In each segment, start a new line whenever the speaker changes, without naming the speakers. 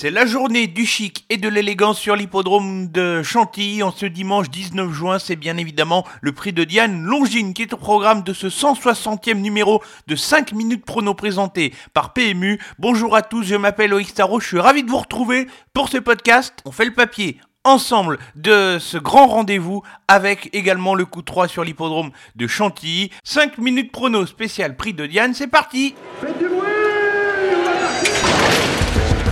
C'est la journée du chic et de l'élégance sur l'hippodrome de Chantilly en ce dimanche 19 juin. C'est bien évidemment le prix de Diane Longine qui est au programme de ce 160e numéro de 5 minutes prono présenté par PMU. Bonjour à tous, je m'appelle Loïc Starro, je suis ravi de vous retrouver pour ce podcast. On fait le papier ensemble de ce grand rendez-vous avec également le coup 3 sur l'hippodrome de Chantilly. 5 minutes prono spécial prix de Diane, c'est parti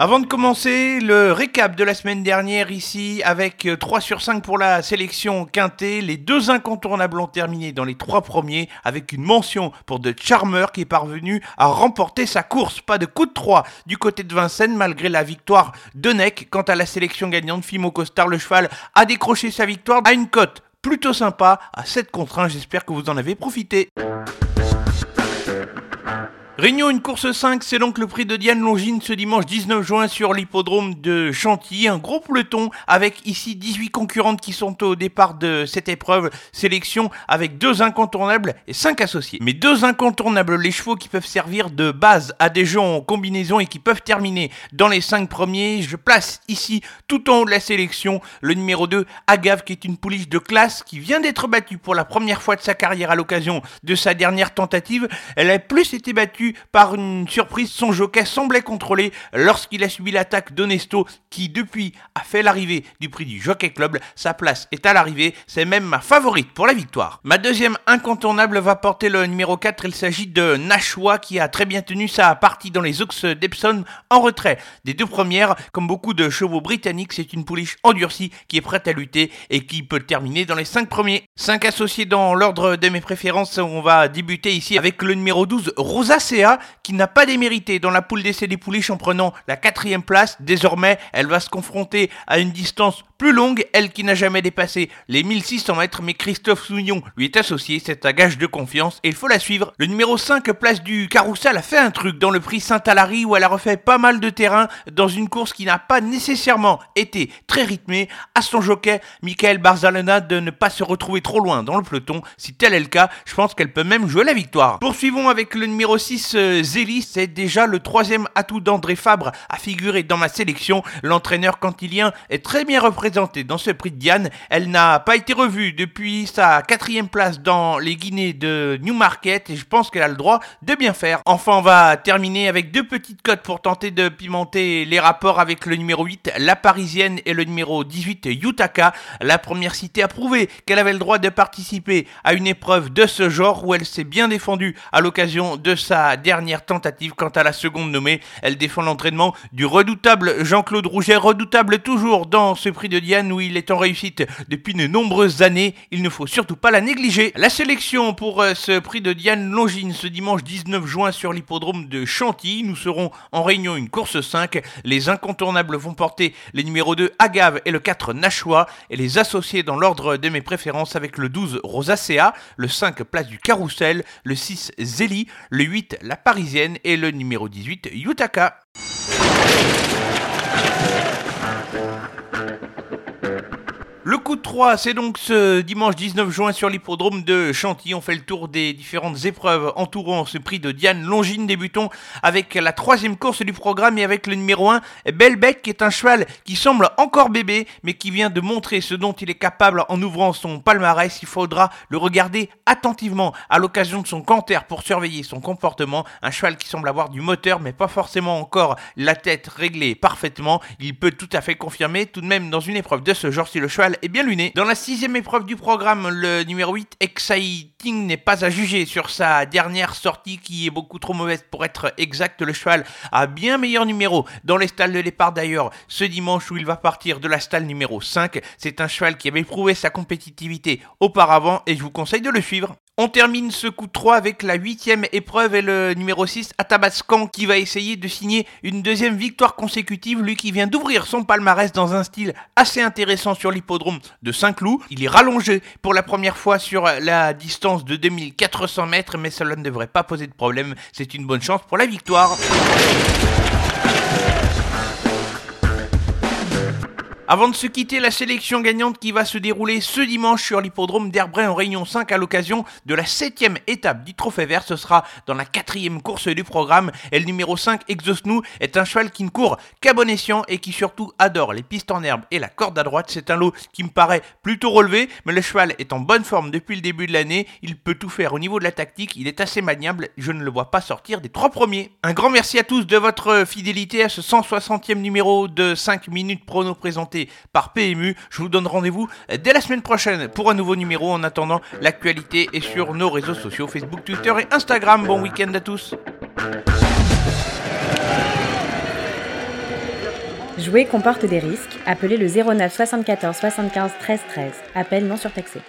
Avant de commencer, le récap de la semaine dernière ici avec 3 sur 5 pour la sélection quintée. Les deux incontournables ont terminé dans les trois premiers avec une mention pour The Charmer qui est parvenu à remporter sa course. Pas de coup de 3 du côté de Vincennes malgré la victoire de Neck. Quant à la sélection gagnante, Fimo Costar, le cheval, a décroché sa victoire à une cote plutôt sympa à 7 contre 1. J'espère que vous en avez profité. Réunion une course 5, c'est donc le prix de Diane Longine ce dimanche 19 juin sur l'hippodrome de Chantilly. Un gros peloton avec ici 18 concurrentes qui sont au départ de cette épreuve. Sélection avec deux incontournables et cinq associés. Mais deux incontournables, les chevaux qui peuvent servir de base à des gens en combinaison et qui peuvent terminer dans les cinq premiers. Je place ici tout en haut de la sélection le numéro 2, Agave, qui est une pouliche de classe qui vient d'être battue pour la première fois de sa carrière à l'occasion de sa dernière tentative. Elle a plus été battue par une surprise, son jockey semblait contrôlé lorsqu'il a subi l'attaque d'Onesto qui depuis a fait l'arrivée du prix du Jockey Club. Sa place est à l'arrivée, c'est même ma favorite pour la victoire. Ma deuxième incontournable va porter le numéro 4, il s'agit de Nashua qui a très bien tenu sa partie dans les Oaks d'Epsom en retrait des deux premières. Comme beaucoup de chevaux britanniques, c'est une pouliche endurcie qui est prête à lutter et qui peut terminer dans les 5 premiers. 5 associés dans l'ordre de mes préférences, on va débuter ici avec le numéro 12, Qui n'a pas démérité dans la poule d'essai des pouliches en prenant la quatrième place. Désormais, elle va se confronter à une distance plus longue, elle qui n'a jamais dépassé les 1600 mètres, mais Christophe Sougnon lui est associé, c'est un gage de confiance et il faut la suivre. Le numéro 5, place du Carousel, a fait un truc dans le prix Saint-Alary où elle a refait pas mal de terrain dans une course qui n'a pas nécessairement été très rythmée. À son jockey, Michael Barzalena, de ne pas se retrouver trop loin dans le peloton. Si tel est le cas, je pense qu'elle peut même jouer la victoire. Poursuivons avec le numéro 6, Zélie, c'est déjà le troisième atout d'André Fabre à figurer dans ma sélection. L'entraîneur cantilien est très bien représenté dans ce prix de Diane. Elle n'a pas été revue depuis sa quatrième place dans les Guinées de Newmarket et je pense qu'elle a le droit de bien faire. Enfin, on va terminer avec deux petites cotes pour tenter de pimenter les rapports avec le numéro 8, la Parisienne, et le numéro 18, Yutaka. La première cité a prouvé qu'elle avait le droit de participer à une épreuve de ce genre où elle s'est bien défendue à l'occasion de sa dernière tentative. Quant à la seconde nommée, elle défend l'entraînement du redoutable Jean-Claude Rouget, redoutable toujours dans ce prix de Diane où il est en réussite depuis de nombreuses années. Il ne faut surtout pas la négliger. La sélection pour euh, ce prix de Diane Longine ce dimanche 19 juin sur l'hippodrome de Chantilly. Nous serons en réunion une course 5. Les incontournables vont porter les numéros 2 Agave et le 4 Nashua et les associer dans l'ordre de mes préférences avec le 12 Rosacea, le 5 Place du Carrousel, le 6 Zélie, le 8 La Parisienne et le numéro 18 Yutaka. Le coup de 3, c'est donc ce dimanche 19 juin sur l'hippodrome de Chantilly. On fait le tour des différentes épreuves entourant ce prix de Diane Longine. Débutons avec la troisième course du programme et avec le numéro 1, Belbec, qui est un cheval qui semble encore bébé, mais qui vient de montrer ce dont il est capable en ouvrant son palmarès. Il faudra le regarder attentivement à l'occasion de son canter pour surveiller son comportement. Un cheval qui semble avoir du moteur, mais pas forcément encore la tête réglée parfaitement. Il peut tout à fait confirmer, tout de même dans une épreuve de ce genre, si le cheval est bien luné. Dans la sixième épreuve du programme, le numéro 8, Exciting, n'est pas à juger sur sa dernière sortie qui est beaucoup trop mauvaise pour être exact. Le cheval a bien meilleur numéro dans les stalles de départ d'ailleurs ce dimanche où il va partir de la stalle numéro 5. C'est un cheval qui avait prouvé sa compétitivité auparavant et je vous conseille de le suivre. On termine ce coup de 3 avec la huitième épreuve et le numéro 6, Atabascan, qui va essayer de signer une deuxième victoire consécutive, lui qui vient d'ouvrir son palmarès dans un style assez intéressant sur l'hippodrome de Saint-Cloud. Il est rallongé pour la première fois sur la distance de 2400 mètres, mais cela ne devrait pas poser de problème. C'est une bonne chance pour la victoire. Avant de se quitter, la sélection gagnante qui va se dérouler ce dimanche sur l'hippodrome d'Herbray en Réunion 5 à l'occasion de la septième étape du Trophée Vert. Ce sera dans la quatrième course du programme. Et le numéro 5, Exosnou, est un cheval qui ne court qu'à bon escient et qui surtout adore les pistes en herbe et la corde à droite. C'est un lot qui me paraît plutôt relevé, mais le cheval est en bonne forme depuis le début de l'année. Il peut tout faire au niveau de la tactique. Il est assez maniable. Je ne le vois pas sortir des trois premiers. Un grand merci à tous de votre fidélité à ce 160e numéro de 5 minutes prono présenté par PMU. Je vous donne rendez-vous dès la semaine prochaine pour un nouveau numéro. En attendant, l'actualité est sur nos réseaux sociaux Facebook, Twitter et Instagram. Bon week-end à tous.
Jouer comporte des risques. Appelez le 09 74 75 13 13. Appel non surtaxé.